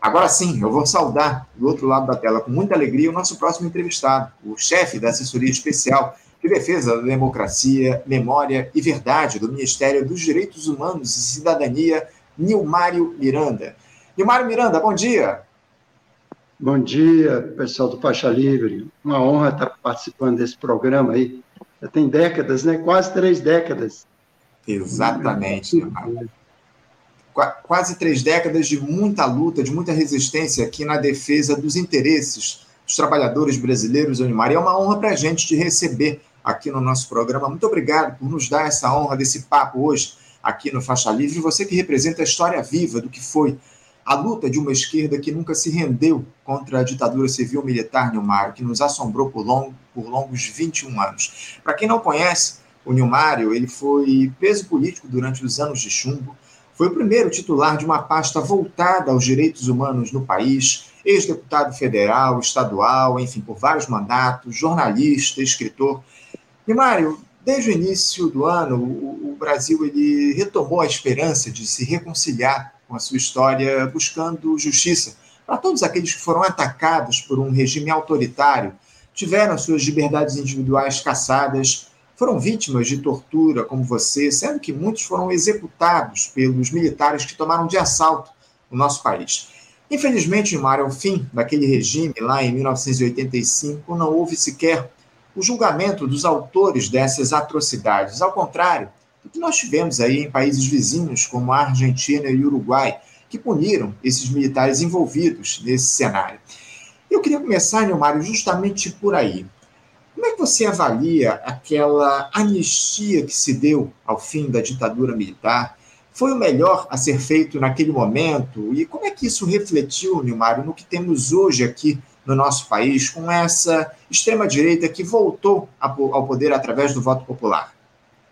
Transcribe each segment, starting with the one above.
Agora sim, eu vou saudar do outro lado da tela com muita alegria o nosso próximo entrevistado, o chefe da assessoria especial de defesa da democracia, memória e verdade do Ministério dos Direitos Humanos e Cidadania, Nilmário Miranda. Nilmário Miranda, bom dia. Bom dia, pessoal do Faixa Livre. Uma honra estar participando desse programa aí. Já tem décadas, né? Quase três décadas. Exatamente, Nilmário quase três décadas de muita luta, de muita resistência aqui na defesa dos interesses dos trabalhadores brasileiros, Unimar. E é uma honra para a gente te receber aqui no nosso programa. Muito obrigado por nos dar essa honra desse papo hoje aqui no Faixa Livre. Você que representa a história viva do que foi a luta de uma esquerda que nunca se rendeu contra a ditadura civil-militar, Nilmário, que nos assombrou por, long, por longos 21 anos. Para quem não conhece, o Nilmário ele foi preso político durante os anos de chumbo, foi o primeiro titular de uma pasta voltada aos direitos humanos no país, ex-deputado federal, estadual, enfim, por vários mandatos, jornalista, escritor. E, Mário, desde o início do ano, o, Brasil ele retomou a esperança de se reconciliar com a sua história, buscando justiça para todos aqueles que foram atacados por um regime autoritário, tiveram suas liberdades individuais cassadas foram vítimas de tortura, como você, sendo que muitos foram executados pelos militares que tomaram de assalto o nosso país. Infelizmente, Mar, ao fim daquele regime, lá em 1985, não houve sequer o julgamento dos autores dessas atrocidades, ao contrário do que nós tivemos aí em países vizinhos, como a Argentina e o Uruguai, que puniram esses militares envolvidos nesse cenário. Eu queria começar, Nilmário, justamente por aí. Como é que você avalia aquela anistia que se deu ao fim da ditadura militar? Foi o melhor a ser feito naquele momento? E como é que isso refletiu, Nilmário, no que temos hoje aqui no nosso país, com essa extrema-direita que voltou ao poder através do voto popular?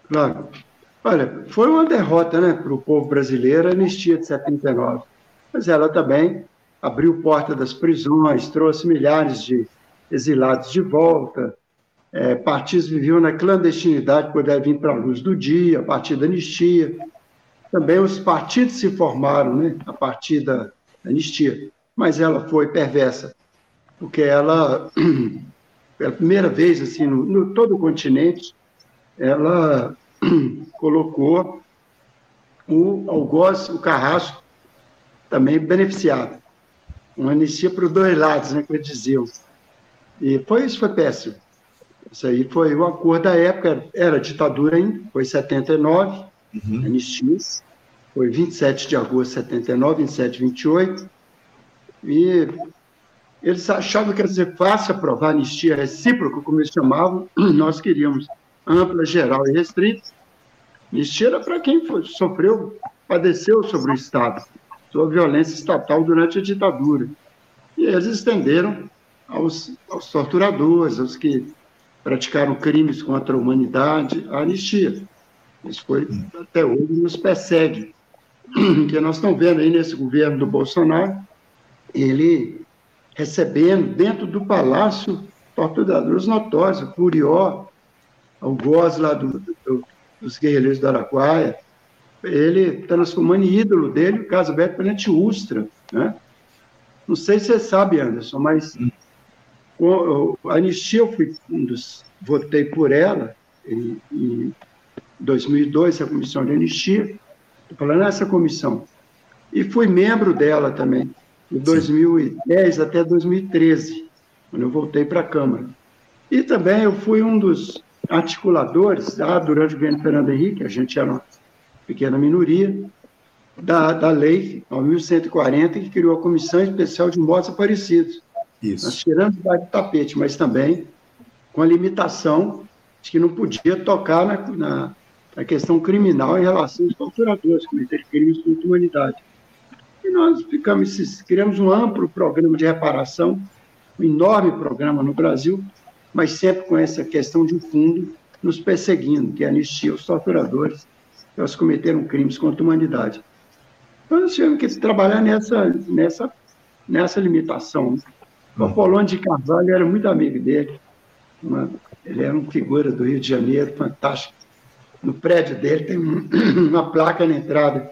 Claro. Olha, foi uma derrota né, para o povo brasileiro a anistia de 79. Mas ela também abriu porta das prisões, trouxe milhares de exilados de volta, é, partidos viviam na clandestinidade, puderam vir para a luz do dia, a partir da anistia. Também os partidos se formaram né, a partir da anistia, mas ela foi perversa, porque ela, pela primeira vez assim, no, no todo o continente, ela colocou o algoz, o carrasco, também beneficiado. Uma anistia para os dois lados, né, que eles diziam. E foi isso, foi péssimo. Isso aí foi o acordo da época, era ditadura ainda, foi 79, uhum. anistia, foi 27 de agosto de 79, 27, 28, e eles achavam que ia ser fácil aprovar anistia recíproca, como eles chamavam, nós queríamos ampla, geral e restrita. Anistia era para quem foi, sofreu, padeceu sobre o Estado, sobre violência estatal durante a ditadura. E eles estenderam aos, aos torturadores, aos que praticaram crimes contra a humanidade, a anistia. Isso foi, até hoje, nos persegue. Que nós estamos vendo aí nesse governo do Bolsonaro, ele recebendo dentro do palácio torturadores notórios, o Curió, o Goz lá do, do, dos guerrilheiros do Araguaia, ele transformando em ídolo dele o caso Beto Penante Ustra, né? Não sei se você sabe, Anderson, mas hum. A anistia, eu fui um dos, votei por ela em, em 2002, a comissão de anistia, estou falando nessa comissão, e fui membro dela também, de 2010 até 2013, quando eu voltei para a Câmara. E também eu fui um dos articuladores, ah, durante o governo Fernando Henrique, a gente era uma pequena minoria, da, da lei 1140, que criou a Comissão Especial de Mortos Aparecidos. Isso. Nós tiramos do tapete, mas também com a limitação de que não podia tocar na, na, na questão criminal em relação aos torturadores, cometer crimes contra a humanidade. E nós ficamos, criamos um amplo programa de reparação, um enorme programa no Brasil, mas sempre com essa questão de fundo nos perseguindo, que é anistia os torturadores, que eles cometeram crimes contra a humanidade. Então, nós tivemos que trabalhar nessa, nessa, nessa limitação. O Apolônio de Carvalho era muito amigo dele. Uma, ele era uma figura do Rio de Janeiro, fantástico. No prédio dele tem uma placa na entrada.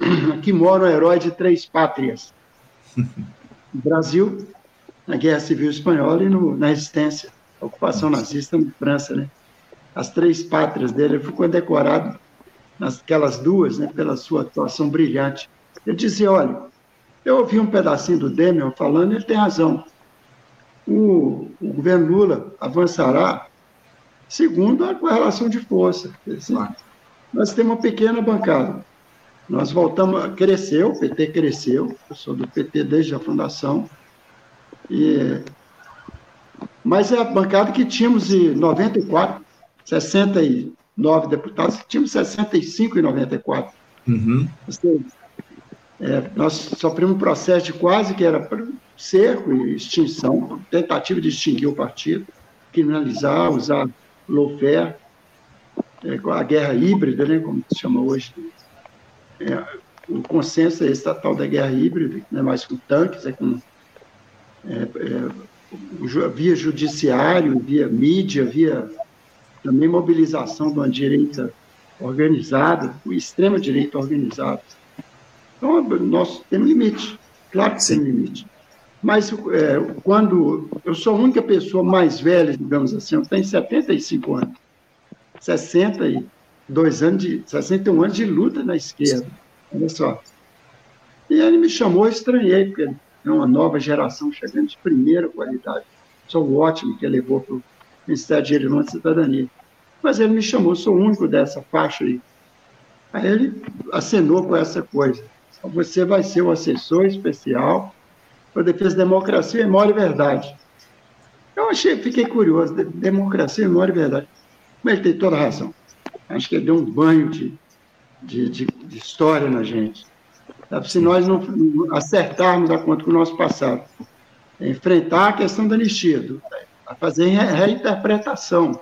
Aqui mora um herói de três pátrias. no Brasil, na Guerra Civil Espanhola e no, na resistência, a ocupação nazista na França, né? As três pátrias dele, ele foi condecorado nasquelas duas, né, pela sua atuação brilhante. Ele dizia, olha, eu ouvi um pedacinho do Demian falando, ele tem razão. O, o governo Lula avançará segundo a correlação de força. Assim, nós temos uma pequena bancada. Nós voltamos, cresceu, o PT cresceu, eu sou do PT desde a fundação, e, mas é a bancada que tínhamos em 94, 69 deputados, tínhamos 65 em 94. Uhum. É, nós sofremos um processo de quase que era cerco e extinção, tentativa de extinguir o partido, criminalizar, usar lawfare, é, a guerra híbrida, né, como se chama hoje. É, o consenso é estatal da guerra híbrida, não é mais com tanques, é com é, é, via judiciário, via mídia, via também mobilização de uma direita organizada, o extrema direita organizada. Então, nós temos limite, claro que tem limite. Mas é, quando eu sou a única pessoa mais velha, digamos assim, eu tenho 75 anos, 62 anos de, 61 anos de luta na esquerda, olha só. E ele me chamou, eu estranhei, porque é uma nova geração chegando de primeira qualidade. Sou ótimo que ele levou para o Ministério de Direito e Cidadania. Mas ele me chamou, sou o único dessa faixa aí. Aí ele acenou com essa coisa. Você vai ser o assessor especial para defesa da democracia, memória e verdade. Eu achei, fiquei curioso, democracia, memória e verdade. Mas ele tem toda a razão. Acho que ele deu um banho de, de, de, de história na gente. Se nós não acertarmos a conta com o nosso passado, é enfrentar a questão da anistia, a fazer reinterpretação.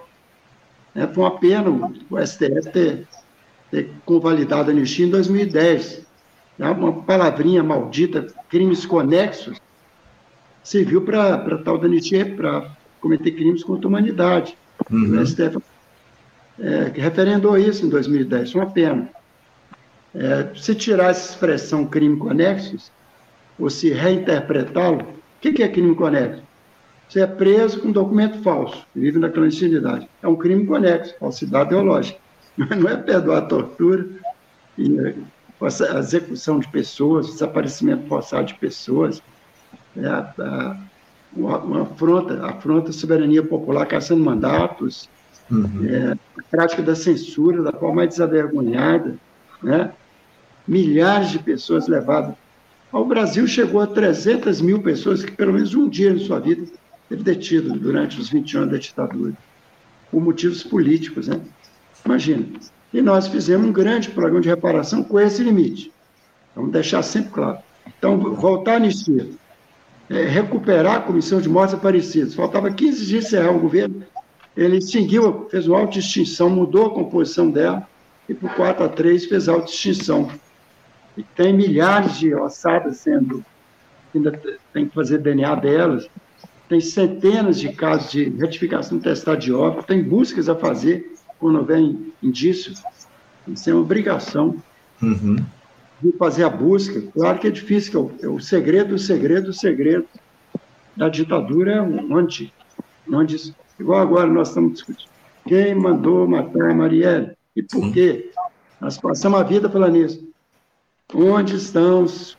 É, foi uma pena o STF ter, ter convalidado a anistia em 2010. É uma palavrinha maldita, crimes conexos, serviu para tal da anistia, para cometer crimes contra a humanidade. Uhum. O STF é, referendou isso em 2010, uma pena. É, se tirar essa expressão crime conexos, ou se reinterpretá-lo, o que, que é crime conexo? Você é preso com documento falso, vive na clandestinidade. É um crime conexo, falsidade ideológica. Não é perdoar a tortura e a execução de pessoas, desaparecimento forçado de pessoas, é, a, uma, uma afronta, afronta a soberania popular caçando mandatos, uhum. é, a prática da censura da forma mais desavergonhada, né? milhares de pessoas levadas. Ao Brasil chegou a 300 mil pessoas que, pelo menos um dia em sua vida, teve detido durante os 20 anos da ditadura, por motivos políticos. Né? Imagina. E nós fizemos um grande programa de reparação com esse limite. Vamos deixar sempre claro. Então, voltar a anistia é, recuperar a comissão de mortes aparecidas. Faltava 15 dias encerrar o governo, ele extinguiu, fez uma auto-extinção, mudou a composição dela, e por 4 a 3 fez auto-extinção. E tem milhares de ossadas sendo, ainda tem que fazer DNA delas, tem centenas de casos de retificação testada de óbito, tem buscas a fazer quando vem indícios, isso é uma obrigação. Uhum de fazer a busca. Claro que é difícil, que é o, é segredo, o segredo, o segredo da ditadura é onde, onde, igual agora nós estamos discutindo, quem mandou matar a Marielle e por quê? Nós passamos a vida falando isso. Onde estão os,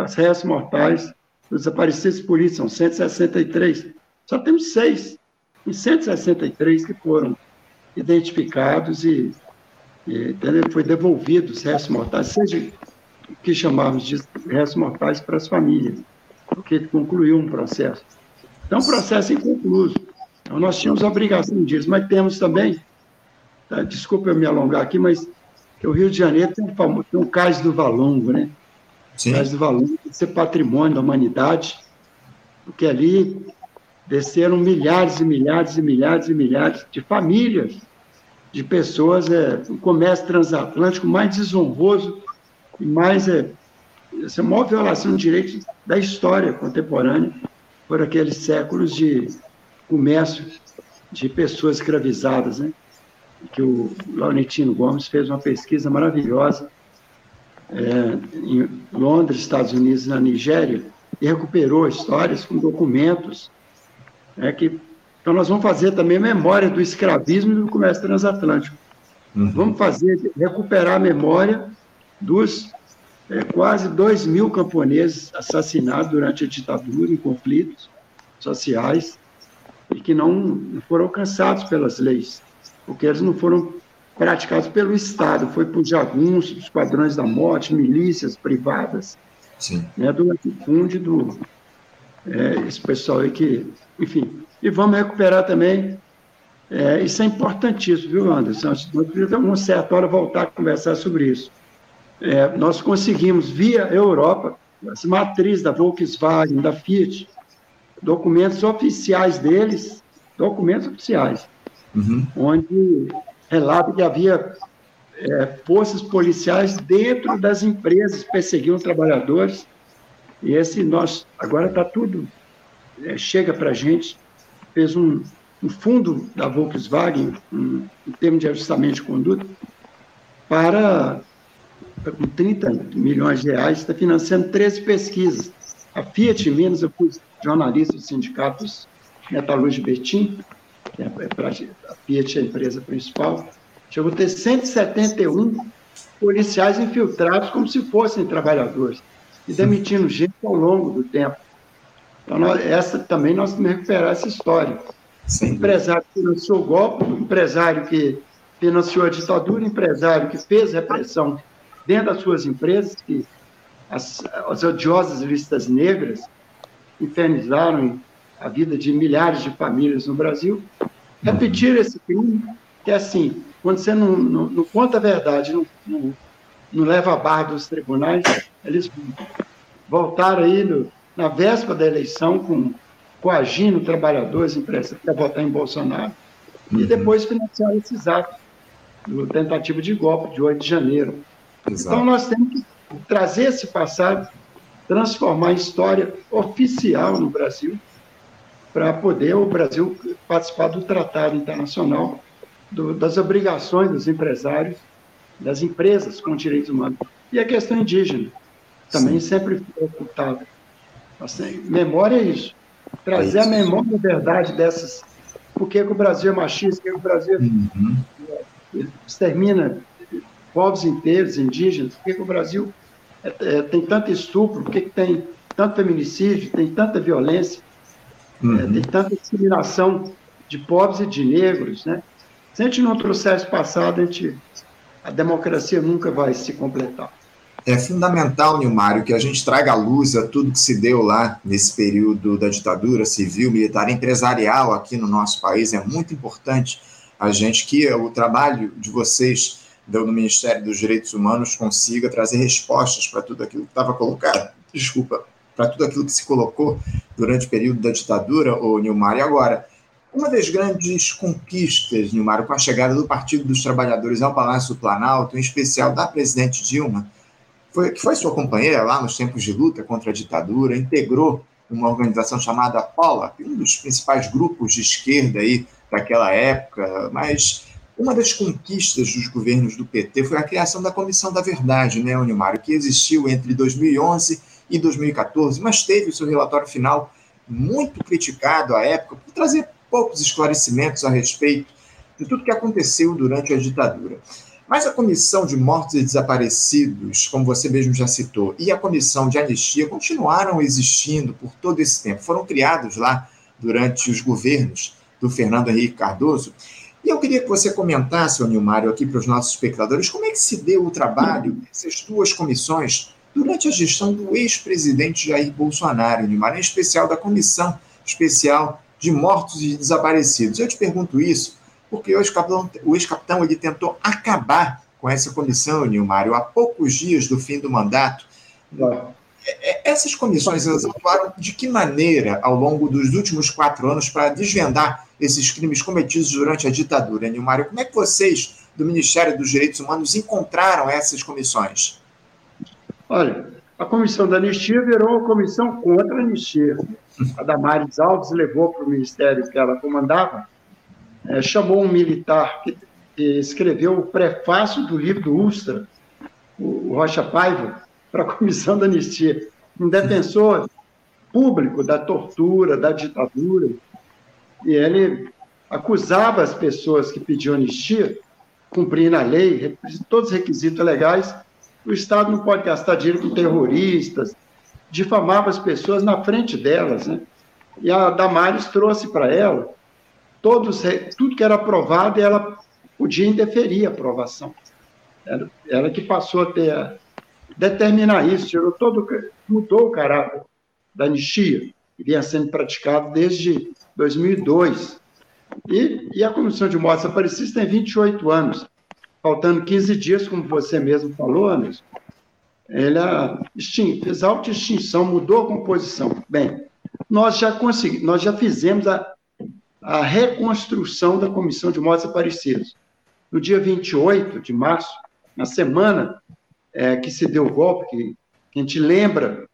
as restos mortais dos desaparecidos políticos? São 163. Só temos seis. E 163 que foram identificados e e, foi devolvido os restos mortais, seja o que chamávamos de restos mortais para as famílias, porque concluiu um processo. Então, um processo inconcluso. Então, nós tínhamos a obrigação disso, mas temos também, tá, desculpa eu me alongar aqui, mas o Rio de Janeiro tem um, famoso, tem um cais do Valongo, né? Sim. O cais do Valongo que ser patrimônio da humanidade, porque ali desceram milhares e milhares e milhares e milhares de famílias de pessoas, é, o comércio transatlântico mais desonroso e mais. É, essa é maior violação de direitos da história contemporânea por aqueles séculos de comércio de pessoas escravizadas, né? que o Laurentino Gomes fez uma pesquisa maravilhosa é, em Londres, Estados Unidos, na Nigéria, e recuperou histórias com documentos. É que, então, nós vamos fazer também memória do escravismo e do comércio transatlântico. Uhum. Vamos fazer, recuperar a memória dos é, quase 2 mil camponeses assassinados durante a ditadura em conflitos sociais e que não foram alcançados pelas leis, porque eles não foram praticados pelo Estado, foi por jagunços, padrões da morte, milícias privadas, Sim. Né, do latifúndio, do é, esse pessoal aí que, enfim, e vamos recuperar também, é, isso é importantíssimo, viu, Anderson? Nós precisamos, uma certa hora, voltar a conversar sobre isso. É, nós conseguimos, via Europa, as matrizes da Volkswagen, da Fiat, documentos oficiais deles, documentos oficiais, uhum. onde relata que havia é, forças policiais dentro das empresas perseguiam trabalhadores. E esse nós agora está tudo é, chega para a gente. Fez um, um, fundo da Volkswagen, um, em termos de ajustamento de conduta, para com 30 milhões de reais, está financiando 13 pesquisas. A Fiat Minas, eu fui jornalista dos sindicatos Metalúrgico Betim, que é a Fiat é a empresa principal, chegou a ter 171 policiais infiltrados como se fossem trabalhadores e demitindo gente ao longo do tempo. Então, nós, essa também nós temos que recuperar essa história. Sim. Empresário que financiou o golpe, empresário que financiou a ditadura, empresário que fez repressão dentro das suas empresas, que as, as odiosas listas negras infernizaram a vida de milhares de famílias no Brasil, repetir esse crime, que é assim, quando você não, não, não conta a verdade, não, não, não, leva a barra dos tribunais, eles voltaram aí no, na véspera da eleição com coagindo trabalhadores, empresas para votar em Bolsonaro, uhum. e depois financiaram esses atos do tentativa de golpe de 8 de janeiro. Exato. Então nós temos que trazer esse passado, transformar em história oficial no Brasil, para poder o Brasil participar do Tratado Internacional do, das obrigações dos empresários, das empresas com direitos humanos. E a questão indígena também Sim. sempre foi ocultada. Assim, memória é isso. Trazer é isso. a memória da verdade dessas. Por que, que o Brasil é machista? Por que, que o Brasil uhum. extermina povos inteiros, indígenas? Por que, que o Brasil é, é, tem tanto estupro? Por que, tem tanto feminicídio? Tem tanta violência? Uhum. É, tem tanta discriminação de pobres e de negros, né? Se a gente não trouxer esse passado, a, gente, a democracia nunca vai se completar. É fundamental, Nilmário, que a gente traga à luz a tudo que se deu lá nesse período da ditadura civil, militar, empresarial aqui no nosso país. É muito importante a gente que o trabalho de vocês do Ministério dos Direitos Humanos consiga trazer respostas para tudo aquilo que estava colocado. Desculpa, para tudo aquilo que se colocou durante o período da ditadura, o Nilmar. Agora, uma das grandes conquistas, Nilmar, com a chegada do Partido dos Trabalhadores ao Palácio do Planalto, em especial da presidente Dilma, foi, que foi sua companheira lá nos tempos de luta contra a ditadura, integrou uma organização chamada POLAP, um dos principais grupos de esquerda aí daquela época, mas uma das conquistas dos governos do PT foi a criação da Comissão da Verdade, né, Unimário, que existiu entre 2011 e 2014, mas teve o seu relatório final muito criticado à época por trazer poucos esclarecimentos a respeito de tudo que aconteceu durante a ditadura. Mas a Comissão de Mortos e Desaparecidos, como você mesmo já citou, e a Comissão de Anistia continuaram existindo por todo esse tempo. Foram criados lá durante os governos do Fernando Henrique Cardoso. E eu queria que você comentasse, Nilmário, aqui para os nossos espectadores, como é que se deu o trabalho dessas duas comissões durante a gestão do ex-presidente Jair Bolsonaro, Nilmário, em especial da Comissão Especial de mortos e desaparecidos. Eu te pergunto isso porque o ex-capitão, o ex-capitão ele tentou acabar com essa comissão, Nilmário, há poucos dias do fim do mandato. É, é, essas comissões elas atuaram de que maneira ao longo dos últimos quatro anos para desvendar esses crimes cometidos durante a ditadura, Nilmário? Como é que vocês, do Ministério dos Direitos Humanos, encontraram essas comissões? Olha, a comissão da anistia virou uma comissão contra a anistia a Damares Alves levou para o ministério que ela comandava, é, chamou um militar que, que, escreveu o prefácio do livro do Ustra, o Rocha Paiva para a comissão da anistia, um defensor público da tortura, da ditadura, e ele acusava as pessoas que pediam anistia, cumprindo a lei, todos os requisitos legais, o Estado não pode gastar dinheiro com terroristas, difamava as pessoas na frente delas, né? E a Damares trouxe para ela todos, tudo que era aprovado ela podia indeferir a aprovação. Ela, ela que passou a ter a, determinar isso, tirou todo, mudou o caráter da anistia, que vinha sendo praticado desde 2002. E, e a Comissão de Mortes Aparecidas tem 28 anos, faltando 15 dias, como você mesmo falou, Anderson. Ela fez auto-extinção, mudou a composição. Bem, nós já conseguimos, nós já fizemos a, a reconstrução da Comissão de Mortes Aparecidas. No dia 28 de março, na semana é, que se deu o golpe, que, a gente lembra,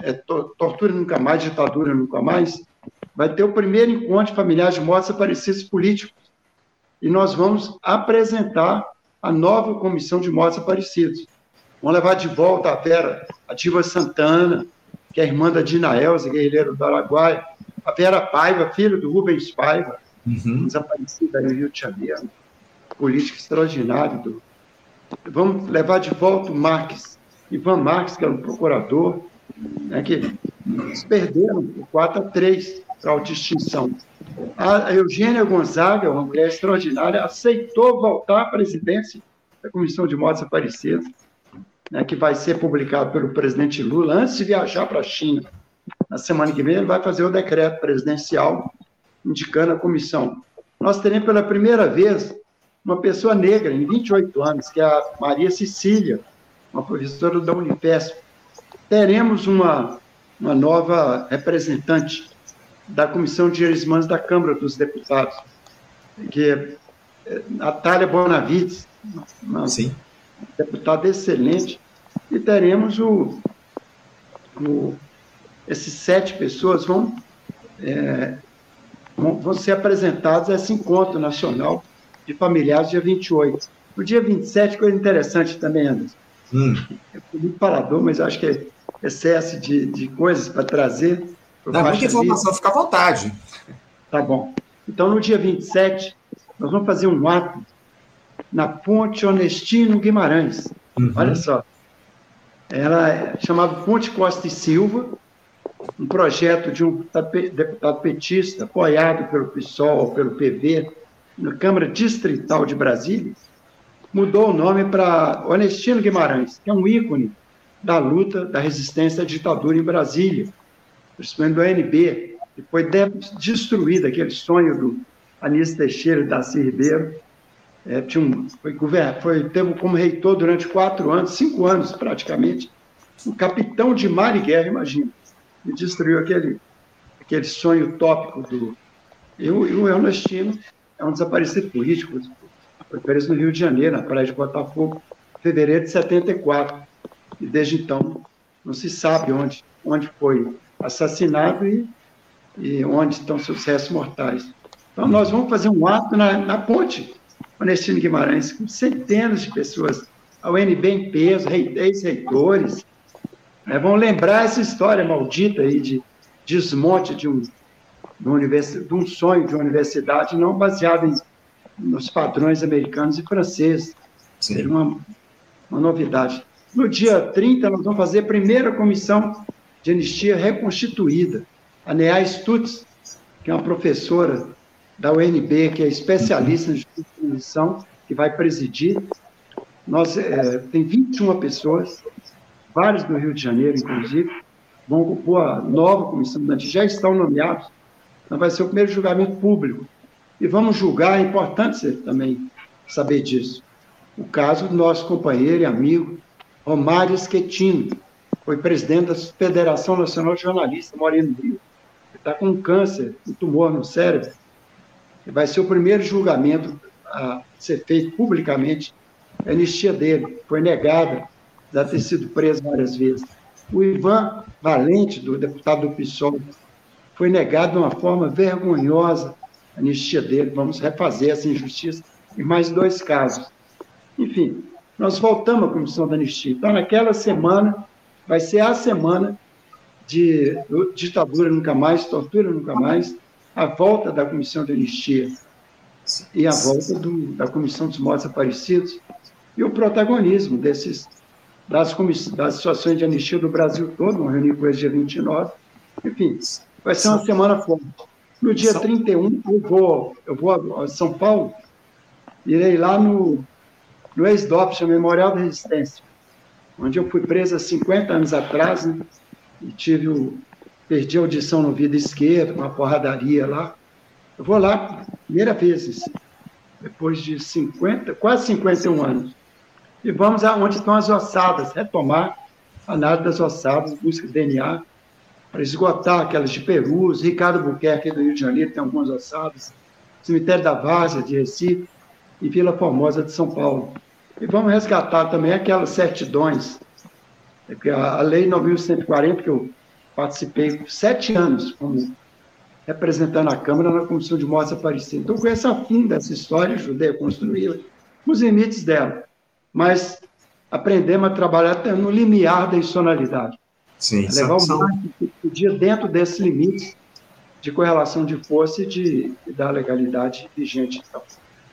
é, to, tortura nunca mais, ditadura nunca mais, vai ter o primeiro encontro de familiares de mortos aparecidos políticos. E nós vamos apresentar a nova comissão de mortos aparecidos. Vamos levar de volta a Vera, a Diva Santana, que é irmã da Dina Elza, guerreira do Araguaia, a Vera Paiva, filha do Rubens Paiva, uhum. desaparecida no Rio de Janeiro, político extraordinário do, Vamos levar de volta o Marques, Ivan Marques, que era um procurador, né, que eles perderam por 4 a 3 para a autoextinção. A Eugênia Gonzaga, uma mulher extraordinária, aceitou voltar à presidência da Comissão de Mortes Aparecidas, né, que vai ser publicado pelo presidente Lula antes de viajar para a China. Na semana que vem, ele vai fazer o decreto presidencial indicando a comissão. Nós teremos pela primeira vez uma pessoa negra, em 28 anos, que é a Maria Cecília, uma professora da Unifesp. Teremos uma, uma nova representante da Comissão de Direitos Humanos da Câmara dos Deputados, que é, é Natália Bonavides, uma Sim. Deputada excelente, e teremos o, o esses sete pessoas vão, é, vão, ser apresentados a esse encontro nacional de familiares, dia 28. No dia 27, coisa interessante também, Anderson. Hum. Fui muito falador, mas acho que é excesso de, de coisas para trazer. Dá muita informação, fica à vontade. Tá bom. Então, no dia 27, nós vamos fazer um ato na Ponte Honestino Guimarães. Uhum. Olha só. Ela chamada Ponte Costa e Silva, um projeto de um deputado petista, apoiado pelo PSOL, pelo PV, na Câmara Distrital de Brasília, mudou o nome para Onestino Guimarães, que é um ícone da luta da resistência à ditadura em Brasília, principalmente do ANB, que foi destruído aquele sonho do Anísio Teixeira e Darcy Ribeiro. É, tinha um, foi, foi, teve como reitor durante quatro anos, cinco anos praticamente, o capitão de mar e guerra, imagina, e destruiu aquele, aquele sonho utópico do. E o Ernestino é um desaparecido político, foi preso no Rio de Janeiro, na praia de Botafogo, em fevereiro de 74. E desde então não se sabe onde, onde foi assassinado e, e onde estão seus restos mortais. Então nós vamos fazer um ato na, na ponte Onestino Guimarães, com centenas de pessoas, a UNB em peso, ex-reitores, né, vão lembrar essa história maldita aí de desmonte de um de um sonho de uma universidade não baseado em, nos padrões americanos e franceses. Seria uma, uma novidade. No dia 30, nós vamos fazer a primeira comissão de anistia reconstituída. A Nea Stutz, que é uma professora da UNB, que é especialista em justiça que vai presidir. Nós, é, tem 21 pessoas, vários do Rio de Janeiro, inclusive, vão compor a nova comissão já estão nomeados, então, vai ser o primeiro julgamento público. E vamos julgar, é importante você também saber disso. O caso do nosso companheiro e amigo Romário Schettino, foi presidente da Federação Nacional de Jornalistas, mora no Rio. Está com câncer, um tumor no cérebro. Vai ser o primeiro julgamento a ser feito publicamente. A anistia dele foi negada, já ter sido preso várias vezes. O Ivan Valente, do deputado do PSOL, foi negado de uma forma vergonhosa a anistia dele. Vamos refazer essa injustiça em mais dois casos. Enfim, nós voltamos à comissão da anistia. Então, naquela semana, vai ser a semana de ditadura nunca mais, tortura nunca mais, a volta da comissão de anistia e a volta do, da comissão dos mortos aparecidos e o protagonismo desses das, das situações de anistia do Brasil todo, vamos reunir com eles dia 29. Enfim, vai ser uma semana forte. No dia 31, eu vou, eu vou a São Paulo, irei lá no, no ex-DOPS, Memorial da Resistência, onde eu fui preso há 50 anos atrás, né? e tive o, perdi a audição no vidro esquerdo, uma porradaria lá. Eu vou lá, primeira vez, depois de 50, quase 51 anos. E vamos aonde estão as ossadas, retomar a análise das ossadas, busca de DNA, para esgotar aquelas de Perus, Ricardo Buquerque do Rio de Janeiro tem algumas ossadas, Cemitério da Várzea de Recife e Vila Formosa de São Paulo. E vamos resgatar também aquelas certidões é que a Lei 9.140, que eu participei por sete anos como representando a Câmara na Comissão de Mortes Aparecidas. Então, conheço a fundo essa história, ajudei a construí-la, os limites dela. Mas aprendemos a trabalhar no limiar da institucionalidade. Sim, levar o máximo que podia dentro desses limites de correlação de força e, de, da legalidade vigente. Então.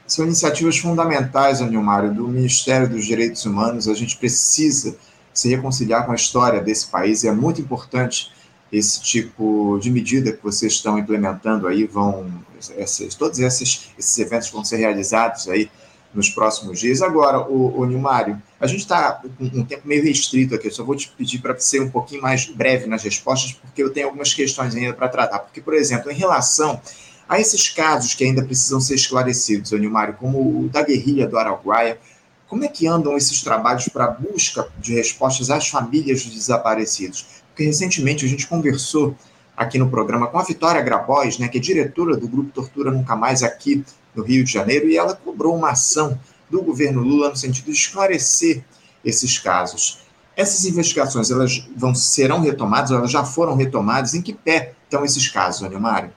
São iniciativas fundamentais, Anilmário, do Ministério dos Direitos Humanos. A gente precisa se reconciliar com a história desse país. E é muito importante esse tipo de medida que vocês estão implementando aí, vão, esses, todos esses, esses eventos vão ser realizados aí nos próximos dias. Agora, o, o Nilmário, a gente está com um tempo meio restrito aqui, eu só vou te pedir para ser um pouquinho mais breve nas respostas, porque eu tenho algumas questões ainda para tratar. Porque, por exemplo, em relação a esses casos que ainda precisam ser esclarecidos, Nilmário, como o da guerrilha do Araguaia, como é que andam esses trabalhos para busca de respostas às famílias dos desaparecidos? Porque recentemente a gente conversou aqui no programa com a Vitória Grabois, né, que é diretora do Grupo Tortura Nunca Mais aqui no Rio de Janeiro, e ela cobrou uma ação do governo Lula no sentido de esclarecer esses casos. Essas investigações, elas vão, serão retomadas, elas já foram retomadas? Em que pé estão esses casos, Anilmário?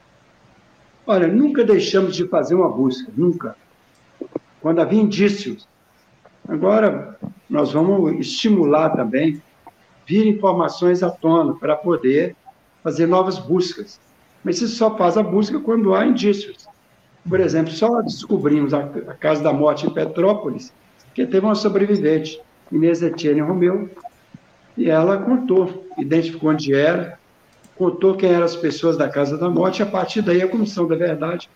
Olha, nunca deixamos de fazer uma busca, nunca. Quando havia indícios Agora, nós vamos estimular também vir informações à tona para poder fazer novas buscas. Mas isso só faz a busca quando há indícios. Por exemplo, só descobrimos a, a Casa da Morte em Petrópolis, que teve uma sobrevivente, Inês Etienne Romeu, e ela contou, identificou onde era, contou quem eram as pessoas da Casa da Morte, e a partir daí a Comissão da Verdade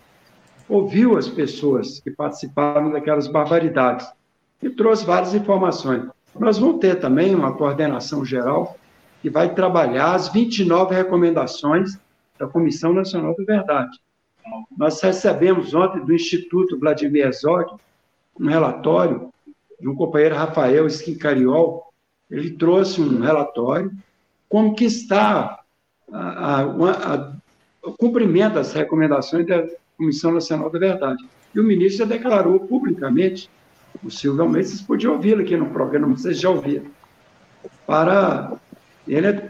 ouviu as pessoas que participaram daquelas barbaridades e trouxe várias informações. Nós vamos ter também uma coordenação geral que vai trabalhar as 29 recomendações da Comissão Nacional da Verdade. Nós recebemos ontem do Instituto Vladimir Herzog um relatório de um companheiro Rafael Esquincariol. Ele trouxe um relatório como que está a, a, a, o cumprimento das recomendações da Comissão Nacional da Verdade. E o ministro já declarou publicamente o Silvio Almeida, vocês podiam ouvi-lo aqui no programa, vocês já ouviram. Para ele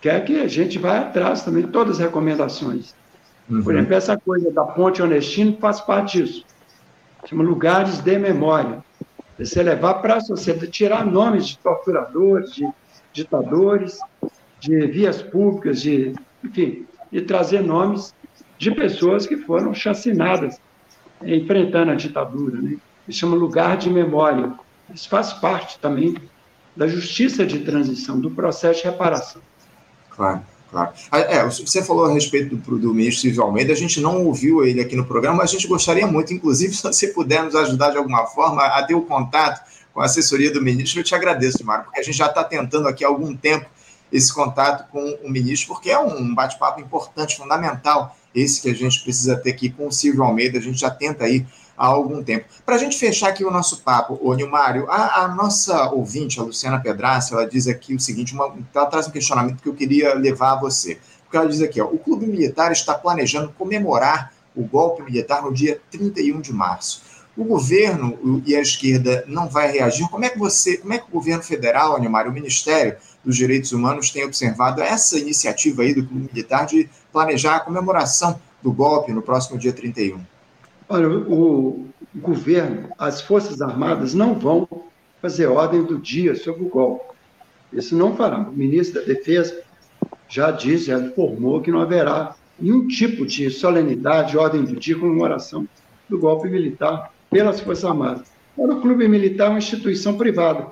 quer que a gente vá atrás também de todas as recomendações. Uhum. Por exemplo, essa coisa da ponte Onestino faz parte disso. Chama lugares de memória. Você levar para a sociedade, tirar nomes de torturadores, de ditadores, de vias públicas, de, enfim, e trazer nomes de pessoas que foram chacinadas enfrentando a ditadura. Né? Que chama lugar de memória. Isso faz parte também da justiça de transição, do processo de reparação. Claro, claro. Ah, é, você falou a respeito do, do ministro Silvio Almeida, a gente não ouviu ele aqui no programa, mas a gente gostaria muito, inclusive, se você puder nos ajudar de alguma forma a ter o contato com a assessoria do ministro, eu te agradeço, Mário, porque a gente já está tentando aqui há algum tempo esse contato com o ministro, porque é um bate-papo importante, fundamental, esse que a gente precisa ter aqui com o Silvio Almeida, a gente já tenta aí há algum tempo. Para a gente fechar aqui o nosso papo, ô Nilmário, a, a nossa ouvinte, a Luciana Pedraça, ela diz aqui o seguinte, uma, ela traz um questionamento que eu queria levar a você. Porque ela diz aqui, ó, o Clube Militar está planejando comemorar o golpe militar no dia 31 de março. O governo e a esquerda não vai reagir. Como é que você, como é que o governo federal, Nilmário, o Ministério dos Direitos Humanos tem observado essa iniciativa aí do Clube Militar de planejar a comemoração do golpe no próximo dia 31? Olha, o governo, as Forças Armadas não vão fazer ordem do dia sobre o golpe. Isso não fará. O ministro da Defesa já disse, já informou que não haverá nenhum tipo de solenidade, ordem do dia, comemoração do golpe militar pelas Forças Armadas. Agora, o Clube Militar é uma instituição privada,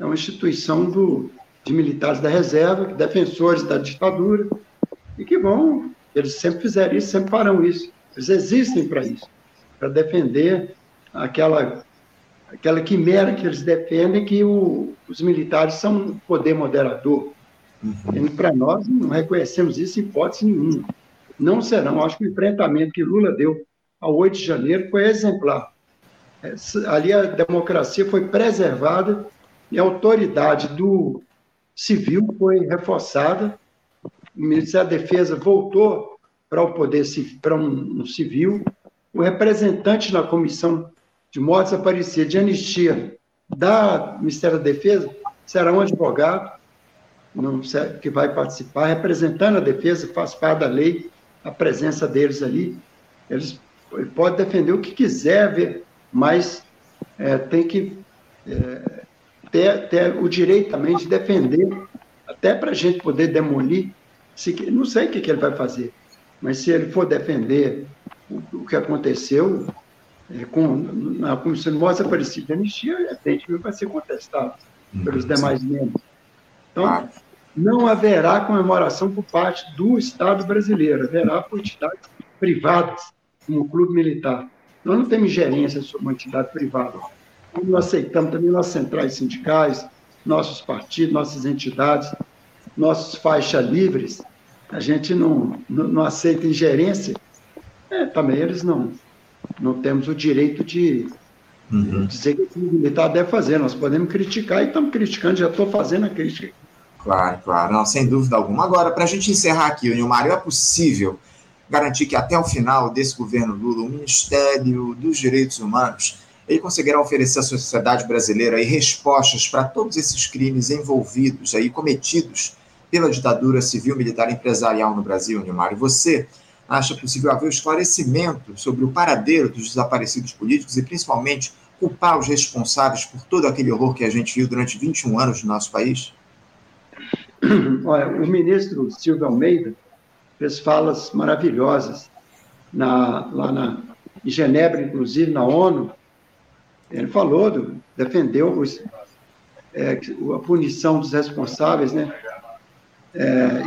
é uma instituição do, de militares da reserva, defensores da ditadura, e que vão, eles sempre fizeram isso, sempre farão isso. Eles existem para isso, para defender aquela, aquela quimera que eles defendem, que o, os militares são um poder moderador. Uhum. Para nós, não reconhecemos isso em hipótese nenhuma. Não serão. Acho que o enfrentamento que Lula deu ao 8 de janeiro foi exemplar. Ali a democracia foi preservada e a autoridade do civil foi reforçada. O Ministério da Defesa voltou para o poder para um, um civil. O representante na comissão de mortes aparecidas de anistia da Ministério da Defesa será um advogado não, que vai participar, representando a defesa, faz parte da lei, a presença deles ali. Eles podem defender o que quiser, ver, mas é, tem que é, ter, ter, o direito também de defender, até para a gente poder demolir. Se, não sei o que, que, ele vai fazer, mas se ele for defender o, que aconteceu é, com, na Comissão de Mortes Aparecida de Anistia, evidentemente vai ser contestado pelos demais membros. Então, não haverá comemoração por parte do Estado brasileiro, haverá por entidades privadas, como o Clube Militar. Nós não temos gerência sobre uma entidade privada. Como nós aceitamos também nossas centrais sindicais, nossos partidos, nossas entidades, nossos faixas livres, a gente não, não, não aceita ingerência, é, também eles não, não temos o direito de uhum. dizer que o militar deve fazer. Nós podemos criticar e estamos criticando, já estou fazendo a crítica Claro, claro, não, sem dúvida alguma. Agora, para a gente encerrar aqui, Nilmário, é possível garantir que até o final desse governo Lula, o Ministério dos Direitos Humanos, ele conseguirá oferecer à sociedade brasileira aí respostas para todos esses crimes envolvidos aí, cometidos pela ditadura civil, militar e empresarial no Brasil, Nilmário. Você acha possível haver esclarecimento sobre o paradeiro dos desaparecidos políticos e, principalmente, culpar os responsáveis por todo aquele horror que a gente viu durante 21 anos no nosso país? Olha, o ministro Silvio Almeida fez falas maravilhosas na, lá na, em Genebra, inclusive na ONU. Ele falou, do, defendeu os, é, a punição dos responsáveis, né? É,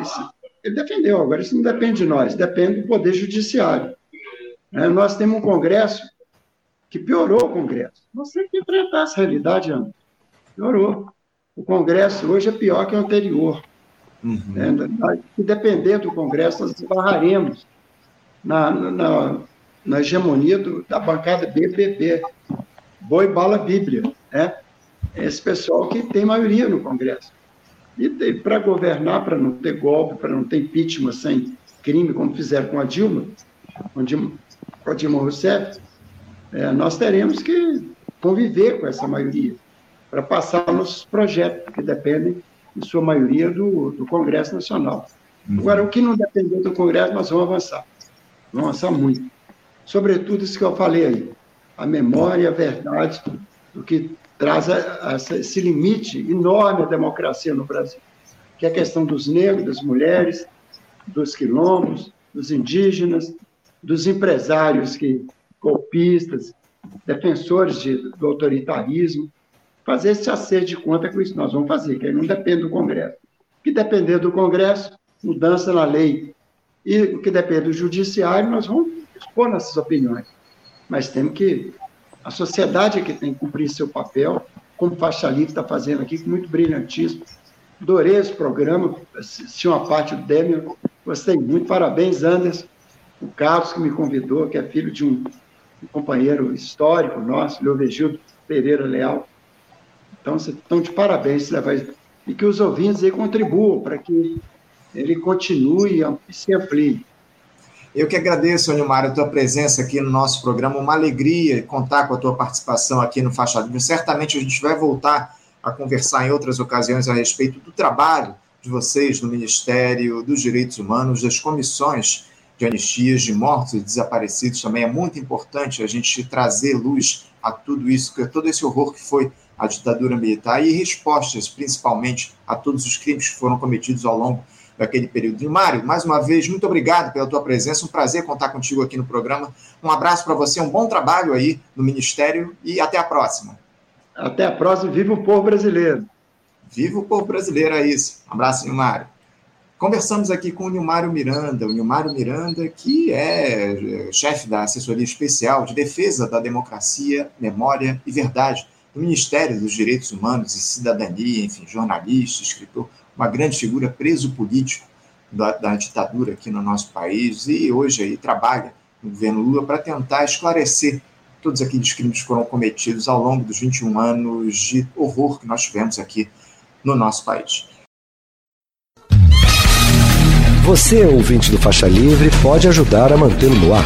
ele defendeu, agora isso não depende de nós, depende do Poder Judiciário. É, nós temos um Congresso que piorou o Congresso. Nós temos que enfrentar essa realidade, Ana. Piorou o Congresso hoje é pior que o anterior. Uhum. Né? Dependendo do Congresso, nós esbarraremos na, na, na hegemonia do, da bancada BBB, boi bala Bíblia. Né? Esse pessoal que tem maioria no Congresso. E para governar, para não ter golpe, para não ter impeachment sem crime, como fizeram com a Dilma, com a Dilma, Rousseff, é, nós teremos que conviver com essa maioria para passar nossos projetos, que dependem, em sua maioria, do, do Congresso Nacional. Uhum. Agora, o que não depender do Congresso, nós vamos avançar. Vamos avançar muito. Sobretudo isso que eu falei aí, a memória a verdade do que traz a, a, esse limite enorme à democracia no Brasil, que é a questão dos negros, das mulheres, dos quilombos, dos indígenas, dos empresários que golpistas, defensores de, do autoritarismo, fazer esse acerto de conta com isso nós vamos fazer, que aí não depende do Congresso. O que depender do Congresso, mudança na lei, e o que depende do Judiciário, nós vamos expor nossas opiniões. Mas temos que. A sociedade é que tem que cumprir seu papel, como Faixa Livre está fazendo aqui, com muito brilhantismo. Adorei esse programa, assisti uma parte do Demian, gostei muito. Parabéns, Anderson, o Carlos, que me convidou, que é filho de um, um companheiro histórico nosso, Leovegildo Pereira Leal então, vocês estão de parabéns, e que os ouvintes aí contribuam para que ele continue e se amplie. Eu que agradeço, Nilmar, a tua presença aqui no nosso programa. Uma alegria contar com a tua participação aqui no Faixa Livre. Certamente a gente vai voltar a conversar em outras ocasiões a respeito do trabalho de vocês no Ministério dos Direitos Humanos, das comissões de anistias de mortos e desaparecidos. Também é muito importante a gente trazer luz a tudo isso, a todo esse horror que foi à ditadura militar e respostas, principalmente, a todos os crimes que foram cometidos ao longo daquele período. Mário, mais uma vez, muito obrigado pela tua presença, um prazer contar contigo aqui no programa. Um abraço para você, um bom trabalho aí no Ministério e até a próxima. Até a próxima, viva o povo brasileiro. Viva o povo brasileiro, é isso. Um abraço, Nilmário. Conversamos aqui com o Nilmário Miranda, o Nilmário Miranda, que é, é chefe da assessoria especial de defesa da democracia, memória e verdade do Ministério dos Direitos Humanos e Cidadania, enfim, jornalista, escritor, uma grande figura preso político da, da ditadura aqui no nosso país e hoje aí trabalha no governo Lula para tentar esclarecer todos aqueles crimes que foram cometidos ao longo dos 21 anos de horror que nós tivemos aqui no nosso país. Você, ouvinte do Faixa Livre, pode ajudar a mantê-lo no ar.